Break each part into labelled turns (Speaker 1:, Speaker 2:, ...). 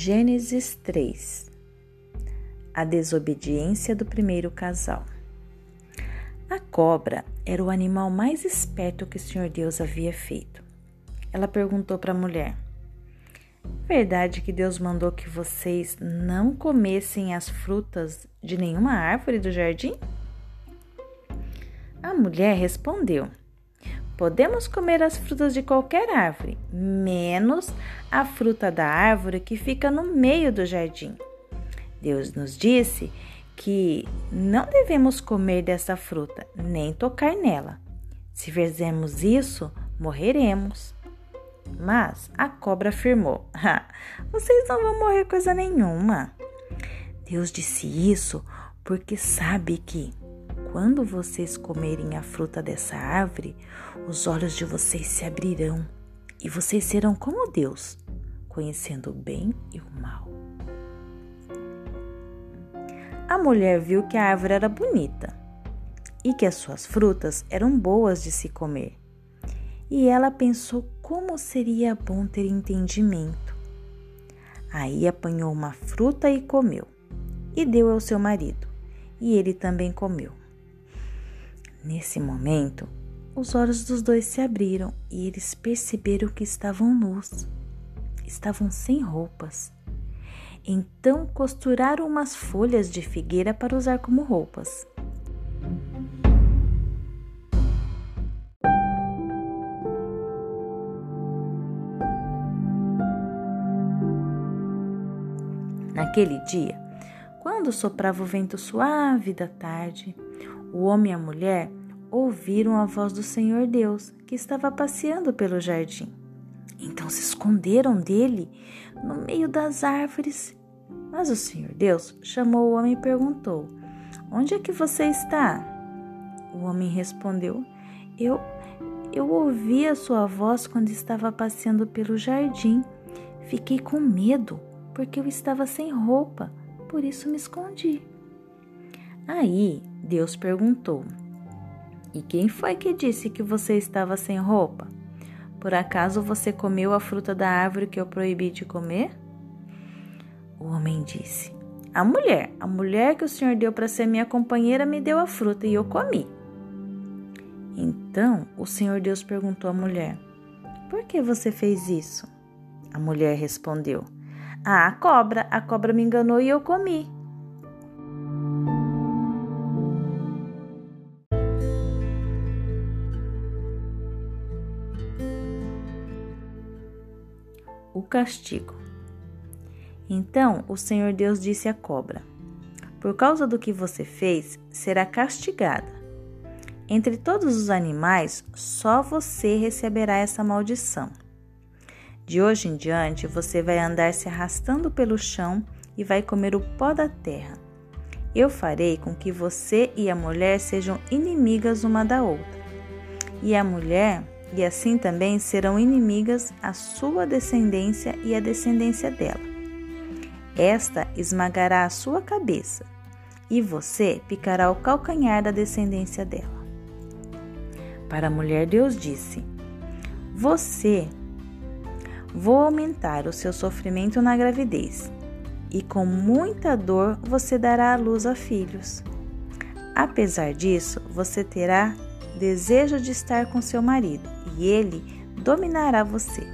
Speaker 1: Gênesis 3 A desobediência do primeiro casal. A cobra era o animal mais esperto que o Senhor Deus havia feito. Ela perguntou para a mulher: Verdade que Deus mandou que vocês não comessem as frutas de nenhuma árvore do jardim? A mulher respondeu: Podemos comer as frutas de qualquer árvore, menos a fruta da árvore que fica no meio do jardim. Deus nos disse que não devemos comer dessa fruta, nem tocar nela. Se fizermos isso, morreremos. Mas a cobra afirmou: Vocês não vão morrer coisa nenhuma. Deus disse isso porque sabe que quando vocês comerem a fruta dessa árvore, os olhos de vocês se abrirão e vocês serão como Deus, conhecendo o bem e o mal. A mulher viu que a árvore era bonita e que as suas frutas eram boas de se comer. E ela pensou como seria bom ter entendimento. Aí apanhou uma fruta e comeu, e deu ao seu marido, e ele também comeu. Nesse momento, os olhos dos dois se abriram e eles perceberam que estavam nus, estavam sem roupas. Então costuraram umas folhas de figueira para usar como roupas. Naquele dia, quando soprava o vento suave da tarde, o homem e a mulher ouviram a voz do Senhor Deus, que estava passeando pelo jardim. Então se esconderam dele no meio das árvores. Mas o Senhor Deus chamou o homem e perguntou: Onde é que você está? O homem respondeu: Eu eu ouvi a sua voz quando estava passeando pelo jardim. Fiquei com medo, porque eu estava sem roupa, por isso me escondi. Aí Deus perguntou: E quem foi que disse que você estava sem roupa? Por acaso você comeu a fruta da árvore que eu proibi de comer? O homem disse: A mulher, a mulher que o Senhor deu para ser minha companheira, me deu a fruta e eu comi. Então o Senhor Deus perguntou à mulher: Por que você fez isso? A mulher respondeu: Ah, a cobra, a cobra me enganou e eu comi. O castigo. Então o Senhor Deus disse à cobra: Por causa do que você fez, será castigada. Entre todos os animais, só você receberá essa maldição. De hoje em diante, você vai andar se arrastando pelo chão e vai comer o pó da terra. Eu farei com que você e a mulher sejam inimigas uma da outra. E a mulher e assim também serão inimigas a sua descendência e a descendência dela. Esta esmagará a sua cabeça, e você picará o calcanhar da descendência dela. Para a mulher, Deus disse: Você vou aumentar o seu sofrimento na gravidez, e com muita dor você dará à luz a filhos. Apesar disso, você terá desejo de estar com seu marido e ele dominará você.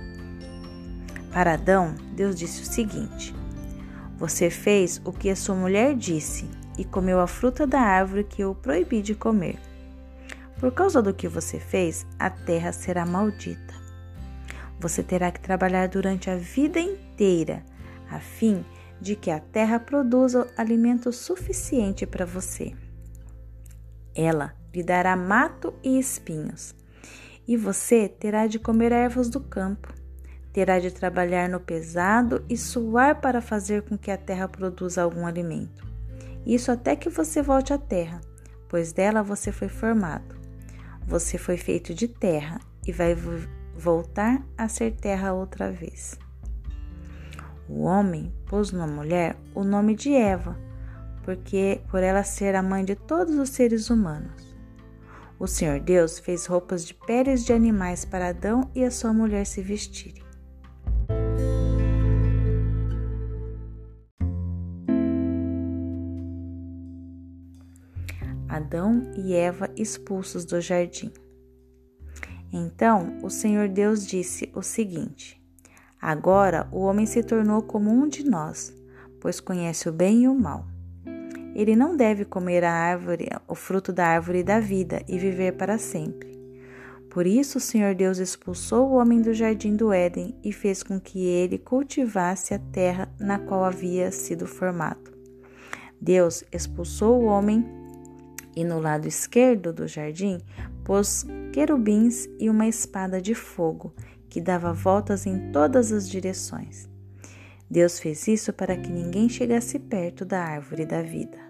Speaker 1: Para Adão, Deus disse o seguinte: Você fez o que a sua mulher disse e comeu a fruta da árvore que eu proibi de comer. Por causa do que você fez, a terra será maldita. Você terá que trabalhar durante a vida inteira, a fim de que a terra produza alimento suficiente para você. Ela lhe dará mato e espinhos e você terá de comer ervas do campo. Terá de trabalhar no pesado e suar para fazer com que a terra produza algum alimento. Isso até que você volte à terra, pois dela você foi formado. Você foi feito de terra e vai voltar a ser terra outra vez. O homem pôs na mulher o nome de Eva, porque por ela ser a mãe de todos os seres humanos. O Senhor Deus fez roupas de peles de animais para Adão e a sua mulher se vestirem. Adão e Eva expulsos do jardim. Então o Senhor Deus disse o seguinte: Agora o homem se tornou como um de nós, pois conhece o bem e o mal. Ele não deve comer a árvore, o fruto da árvore da vida e viver para sempre. Por isso o Senhor Deus expulsou o homem do jardim do Éden e fez com que ele cultivasse a terra na qual havia sido formado. Deus expulsou o homem e no lado esquerdo do jardim pôs querubins e uma espada de fogo que dava voltas em todas as direções. Deus fez isso para que ninguém chegasse perto da árvore da vida.